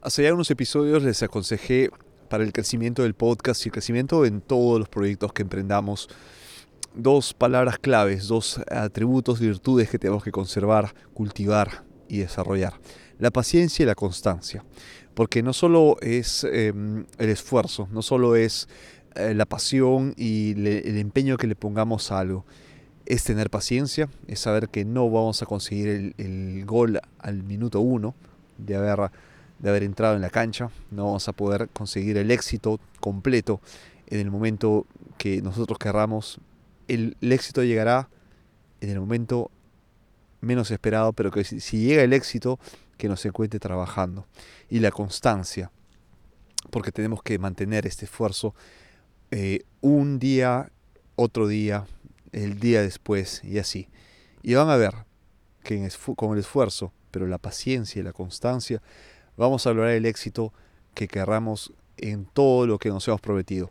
Hace ya unos episodios les aconsejé para el crecimiento del podcast y el crecimiento en todos los proyectos que emprendamos dos palabras claves, dos atributos, virtudes que tenemos que conservar, cultivar y desarrollar. La paciencia y la constancia. Porque no solo es em, el esfuerzo, no solo es eh, la pasión y el empeño que le pongamos a algo. Es tener paciencia, es saber que no vamos a conseguir el, el gol al minuto uno de haber de haber entrado en la cancha, no vamos a poder conseguir el éxito completo en el momento que nosotros querramos. El, éxito llegará en el momento menos esperado, pero que si, llega el éxito, que nos encuentre trabajando. Y la constancia, porque tenemos que mantener este esfuerzo eh, un día, otro día, el día después y así. Y van a ver que con el esfuerzo, pero la paciencia y la constancia, vamos a lograr el éxito que querramos en todo lo que nos hemos prometido.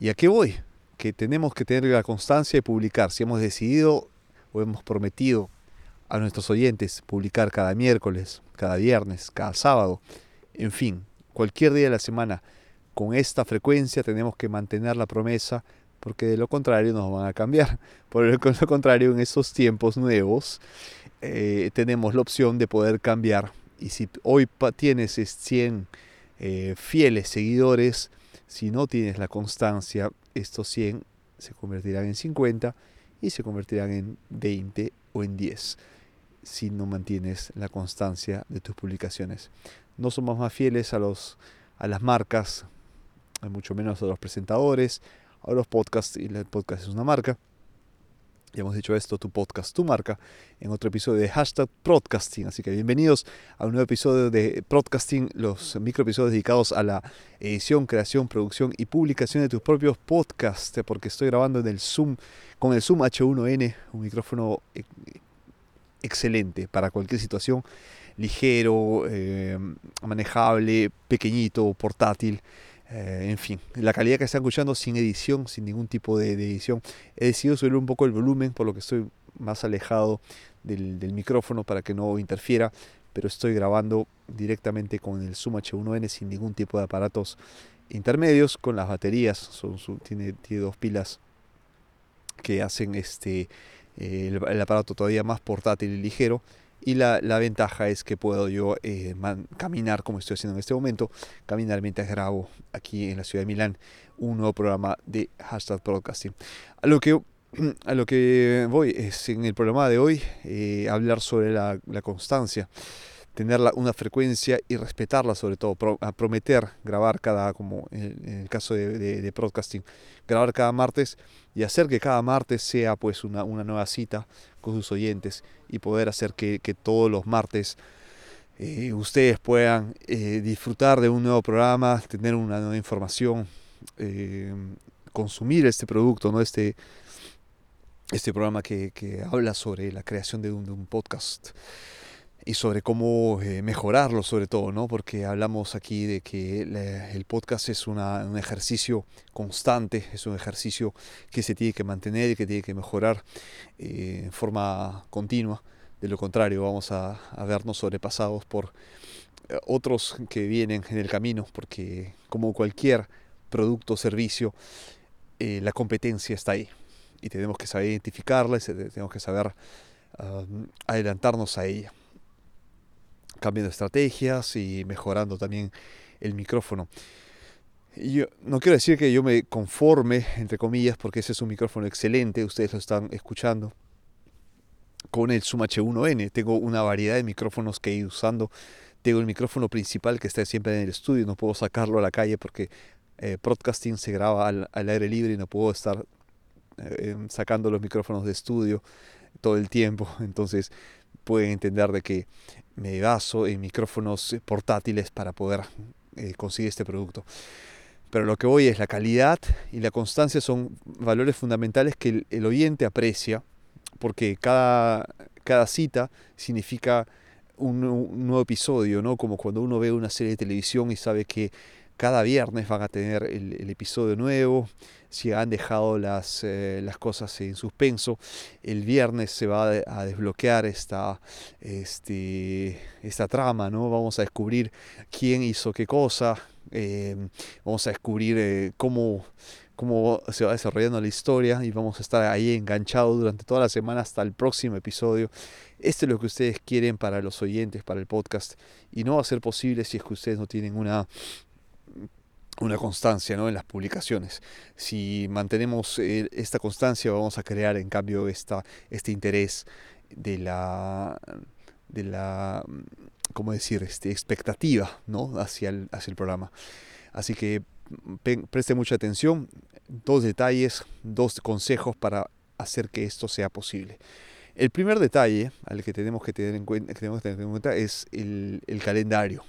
¿Y a qué voy? Que tenemos que tener la constancia de publicar. Si hemos decidido o hemos prometido a nuestros oyentes publicar cada miércoles, cada viernes, cada sábado, en fin, cualquier día de la semana, con esta frecuencia tenemos que mantener la promesa porque de lo contrario nos van a cambiar. Por lo contrario, en estos tiempos nuevos eh, tenemos la opción de poder cambiar y si hoy tienes 100 eh, fieles seguidores, si no tienes la constancia, estos 100 se convertirán en 50 y se convertirán en 20 o en 10 si no mantienes la constancia de tus publicaciones. No somos más fieles a, los, a las marcas, mucho menos a los presentadores, a los podcasts, y el podcast es una marca. Ya hemos dicho esto, tu podcast, tu marca, en otro episodio de hashtag Podcasting. Así que bienvenidos a un nuevo episodio de Podcasting, los microepisodios dedicados a la edición, creación, producción y publicación de tus propios podcasts, porque estoy grabando en el Zoom, con el Zoom H1N, un micrófono e, excelente para cualquier situación, ligero, eh, manejable, pequeñito, portátil. Eh, en fin, la calidad que están escuchando sin edición, sin ningún tipo de, edición. He decidido subir un poco el volumen, por lo que estoy más alejado del, micrófono para que no interfiera, pero estoy grabando directamente con el Zoom H1N sin ningún tipo de aparatos intermedios, con las baterías, tiene, dos pilas que hacen este, el aparato todavía más portátil y ligero y la, ventaja es que puedo yo eh, caminar como estoy haciendo en este momento, caminar mientras grabo aquí en la ciudad de Milán un nuevo programa de hashtag broadcasting. A lo que, a lo que voy es en el programa de hoy eh, hablar sobre la, constancia tener una frecuencia y respetarla sobre todo, prometer grabar cada, como en el caso de, de, broadcasting, grabar cada martes y hacer que cada martes sea pues una, una nueva cita con sus oyentes y poder hacer que, todos los martes eh, ustedes puedan eh, disfrutar de un nuevo programa, tener una nueva información, eh, consumir este producto, ¿no? este, este programa que, habla sobre la creación de un podcast y sobre cómo eh, mejorarlo sobre todo, ¿no? Porque hablamos aquí de que el podcast es una, un ejercicio constante, es un ejercicio que se tiene que mantener y que tiene que mejorar eh, en forma continua. De lo contrario, vamos a, vernos sobrepasados por eh, otros que vienen en el camino, porque como cualquier producto o servicio, la competencia está ahí y tenemos que saber identificarla y tenemos que saber adelantarnos a ella cambiando estrategias y mejorando también el micrófono. Yo no quiero decir que yo me conforme, entre comillas, porque ese es un micrófono excelente, ustedes lo están escuchando, con el Zoom H1N. Tengo una variedad de micrófonos que he ido usando. Tengo el micrófono principal que está siempre en el estudio, no puedo sacarlo a la calle porque eh, broadcasting se graba al, aire libre y no puedo estar eh, em, sacando los micrófonos de estudio todo el tiempo. Entonces pueden entender de que me baso en micrófonos portátiles para poder eh, conseguir este producto. Pero lo que voy es la calidad y la constancia son valores fundamentales que el, oyente aprecia, porque cada, cada cita significa un, nuevo episodio, ¿no? Como cuando uno ve una serie de televisión y sabe que cada viernes van a tener el, episodio nuevo. Si han dejado las, eh, las, cosas en suspenso, el viernes se va a desbloquear esta, este, esta trama, ¿no? Vamos a descubrir quién hizo qué cosa, eh, vamos a descubrir eh, cómo, cómo se va desarrollando la historia y vamos a estar ahí enganchados durante toda la semana hasta el próximo episodio. Esto es lo que ustedes quieren para los oyentes, para el podcast y no va a ser posible si es que ustedes no tienen una una constancia ¿no? en las publicaciones. Si mantenemos eh, esta constancia, vamos a crear en cambio esta, este interés de la, de la ¿cómo decir? Este, expectativa ¿no? hacia, el, hacia el programa. Así que preste mucha atención, dos detalles, dos consejos para hacer que esto sea posible. El primer detalle al que tenemos que tener en cuenta, que tenemos que tener en cuenta es el, el calendario.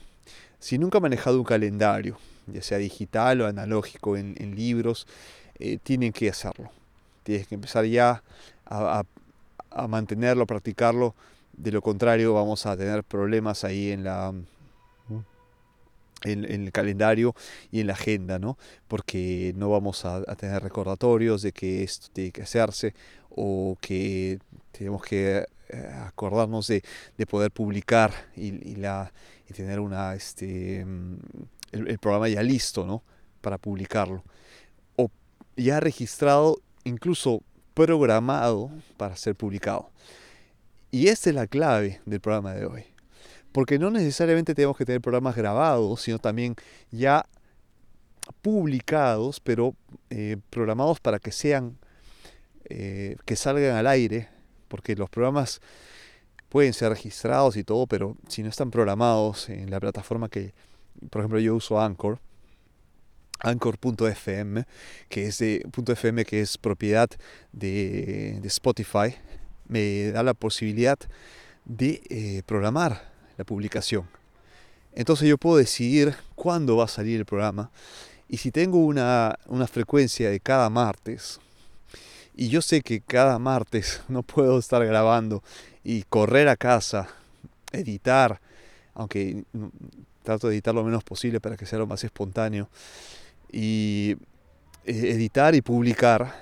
Si nunca ha manejado un calendario, ya sea digital o analógico en, libros, eh, tienen que hacerlo. Tienes que empezar ya a, mantenerlo, a practicarlo. De lo contrario, vamos a tener problemas ahí en la, en, el calendario y en la agenda, ¿no? Porque no vamos a, tener recordatorios de que esto tiene que hacerse o que tenemos que eh, acordarnos de, poder publicar y, la, y tener una, este, el, programa ya listo, ¿no? Para publicarlo. O ya registrado, incluso programado para ser publicado. Y esta es la clave del programa de hoy. Porque no necesariamente tenemos que tener programas grabados, sino también ya publicados, pero eh, programados para que sean, eh, que salgan al aire, porque los programas pueden ser registrados y todo, pero si no están programados en la plataforma que, por ejemplo, yo uso Anchor, Anchor.fm, que es de .fm que es propiedad de, Spotify, me da la posibilidad de eh, programar la publicación. Entonces yo puedo decidir cuándo va a salir el programa y si tengo una, una frecuencia de cada martes, y yo sé que cada martes no puedo estar grabando y correr a casa, editar, aunque trato de editar lo menos posible para que sea lo más espontáneo, y eh, editar y publicar.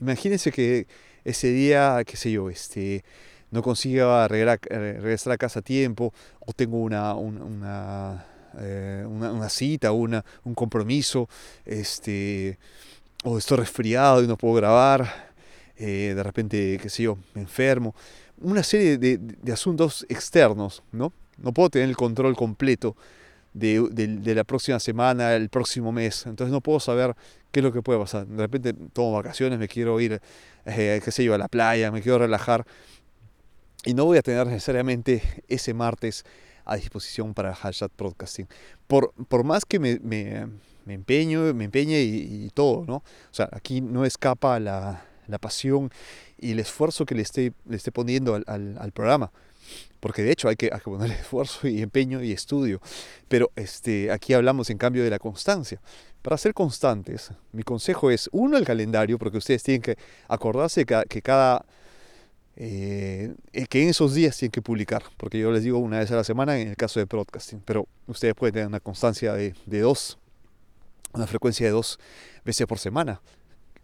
Imagínense que ese día, qué sé yo, este, no consiga regresar a casa a tiempo, o tengo una, una, eh, una, una cita, una, un compromiso, este, o estoy resfriado y no puedo grabar, eh, de repente, qué sé yo, me enfermo, una serie de, de asuntos externos, ¿no? No puedo tener el control completo de, la próxima semana, el próximo mes. Entonces no puedo saber qué es lo que puede pasar. De repente tomo vacaciones, me quiero ir, eh, qué sé yo, a la playa, me quiero relajar. Y no voy a tener necesariamente ese martes a disposición para hashtag broadcasting. Por, por más que me, me, me empeño, me empeñe y, todo, ¿no? O sea, aquí no escapa la, la pasión y el esfuerzo que le esté, le esté poniendo al, al programa porque de hecho hay que, hay que poner esfuerzo y empeño y estudio. Pero este, aquí hablamos en cambio de la constancia. Para ser constantes, mi consejo es, uno, el calendario, porque ustedes tienen que acordarse que, cada... Eh, que en esos días tienen que publicar, porque yo les digo una vez a la semana en el caso de broadcasting, pero ustedes pueden tener una constancia de, de dos, una frecuencia de dos veces por semana,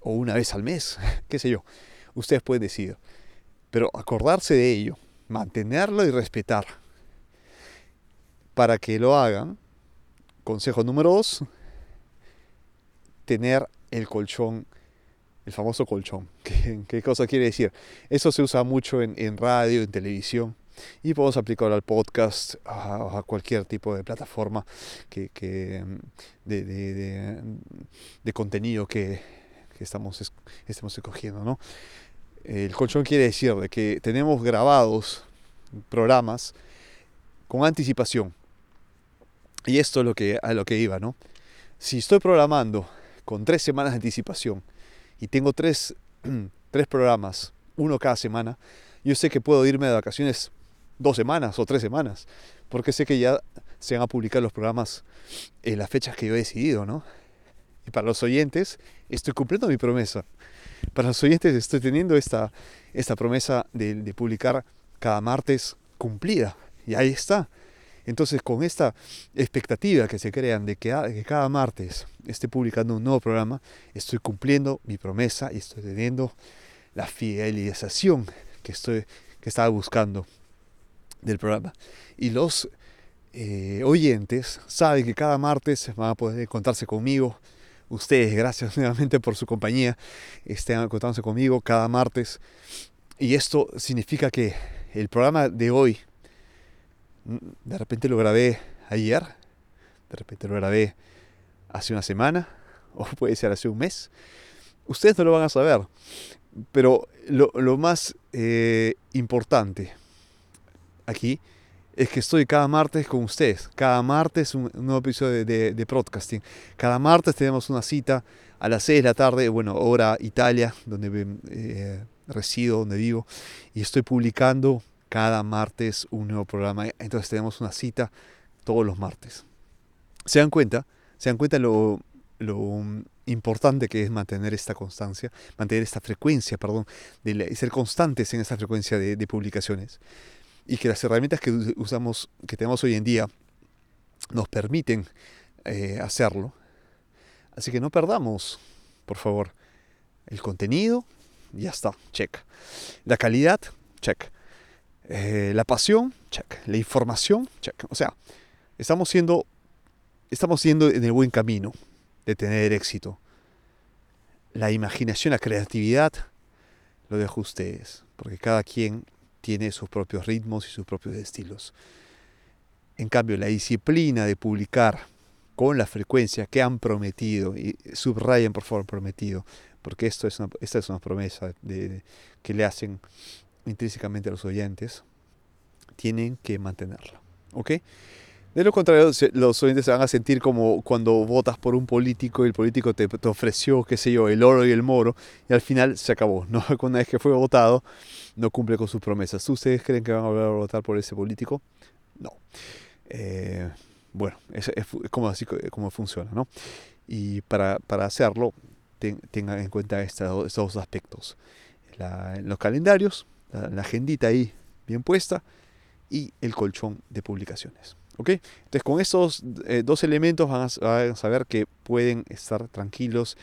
o una vez al mes, qué sé yo, ustedes pueden decidir. Pero acordarse de ello, mantenerlo y respetar. Para que lo hagan, consejo número dos, tener el colchón, el famoso colchón. ¿Qué, cosa quiere decir? Eso se usa mucho en, radio, en televisión y podemos aplicarlo al podcast a, a cualquier tipo de plataforma que, de, de, contenido que, que, estamos, estemos escogiendo. ¿no? El colchón quiere decir de que tenemos grabados programas con anticipación. Y esto es lo que, a lo que iba, ¿no? Si estoy programando con tres semanas de anticipación y tengo tres, tres programas, uno cada semana, yo sé que puedo irme de vacaciones dos semanas o tres semanas, porque sé que ya se van a publicar los programas en las fechas que yo he decidido, ¿no? Y para los oyentes, estoy cumpliendo mi promesa. Para los oyentes estoy teniendo esta, esta promesa de, publicar cada martes cumplida. Y ahí está. Entonces, con esta expectativa que se crean de que, cada martes esté publicando un nuevo programa, estoy cumpliendo mi promesa y estoy teniendo la fidelización que, estoy, que estaba buscando del programa. Y los eh, oyentes saben que cada martes van a poder encontrarse conmigo. Ustedes, gracias nuevamente por su compañía, estén encontrándose conmigo cada martes. Y esto significa que el programa de hoy, mm, de repente lo grabé ayer, de repente lo grabé hace una semana, o puede ser hace un mes. Ustedes no lo van a saber, pero lo, lo más eh, importante aquí es que estoy cada martes con ustedes. Cada martes un, nuevo episodio de, de, podcasting. Cada martes tenemos una cita a las 6 de la tarde, bueno, hora Italia, donde eh, resido, donde vivo. Y estoy publicando cada martes un nuevo programa. Entonces tenemos una cita todos los martes. ¿Se dan cuenta? ¿Se dan cuenta lo, lo importante que es mantener esta constancia, mantener esta frecuencia, perdón, de ser constantes en esta frecuencia de, de publicaciones? Y que las herramientas que usamos, que tenemos hoy en día, nos permiten eh, hacerlo. Así que no perdamos, por favor, el contenido, ya está, check. La calidad, check. Eh, la pasión, check. La información, check. O sea, estamos siendo, estamos siendo en el buen camino de tener éxito. La imaginación, la creatividad, lo dejo a ustedes, porque cada quien tiene sus propios ritmos y sus propios estilos. En cambio, la disciplina de publicar con la frecuencia que han prometido, y subrayen por favor prometido, porque esto es esta es una promesa de, que le hacen intrínsecamente a los oyentes, tienen que mantenerla. ¿Ok? De lo contrario, los oyentes se van a sentir como cuando votas por un político y el político te, te, ofreció, qué sé yo, el oro y el moro, y al final se acabó. ¿no? Una vez que fue votado, no cumple con sus promesas. ¿Ustedes creen que van a volver a votar por ese político? No. Eh, bueno, es, como así como funciona, ¿no? Y para, para hacerlo, tengan en cuenta estos, dos aspectos. los calendarios, la agendita ahí bien puesta y el colchón de publicaciones. Entonces con estos eh, dos elementos van a, saber que pueden estar tranquilos,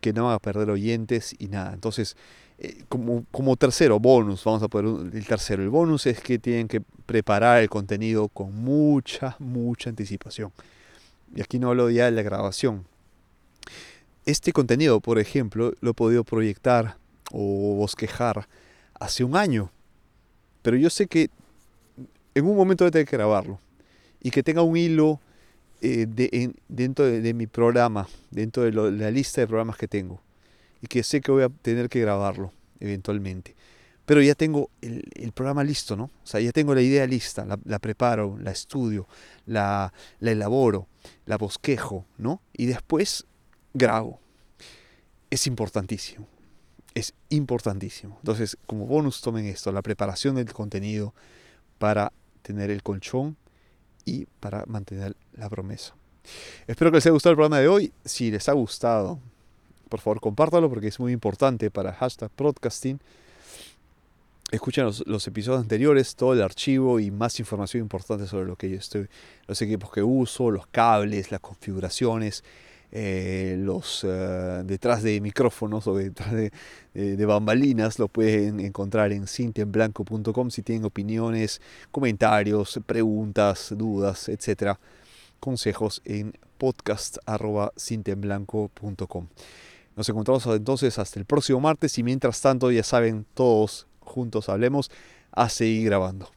que no van a perder oyentes y nada. Entonces, eh, como, como, tercero, bonus, vamos a poner el tercero. El bonus es que tienen que preparar el contenido con mucha, mucha anticipación. Y aquí no hablo ya de la grabación. Este contenido, por ejemplo, lo he podido proyectar o bosquejar hace un año. Pero yo sé que en un momento voy a tener que grabarlo y que tenga un hilo eh, dentro de, mi programa, dentro de, la lista de programas que tengo. Y que sé que voy a tener que grabarlo eventualmente. Pero ya tengo el, programa listo, ¿no? O sea, ya tengo la idea lista, la, preparo, la estudio, la, la elaboro, la bosquejo, ¿no? Y después grabo. Es importantísimo. Es importantísimo. Entonces, como bonus tomen esto, la preparación del contenido para tener el colchón y para mantener la promesa. Espero que les haya gustado el programa de hoy. Si les ha gustado, por favor compártalo porque es muy importante para hashtag broadcasting. Escuchen los, episodios anteriores, todo el archivo y más información importante sobre lo que yo estoy, los equipos que uso, los cables, las configuraciones, eh, los eh, detrás de micrófonos o detrás de, bambalinas lo pueden encontrar en cintienblanco.com si tienen opiniones, comentarios, preguntas, dudas, etcétera. Consejos en podcast.cintienblanco.com. Nos encontramos entonces hasta el próximo martes y mientras tanto ya saben todos juntos hablemos a seguir grabando.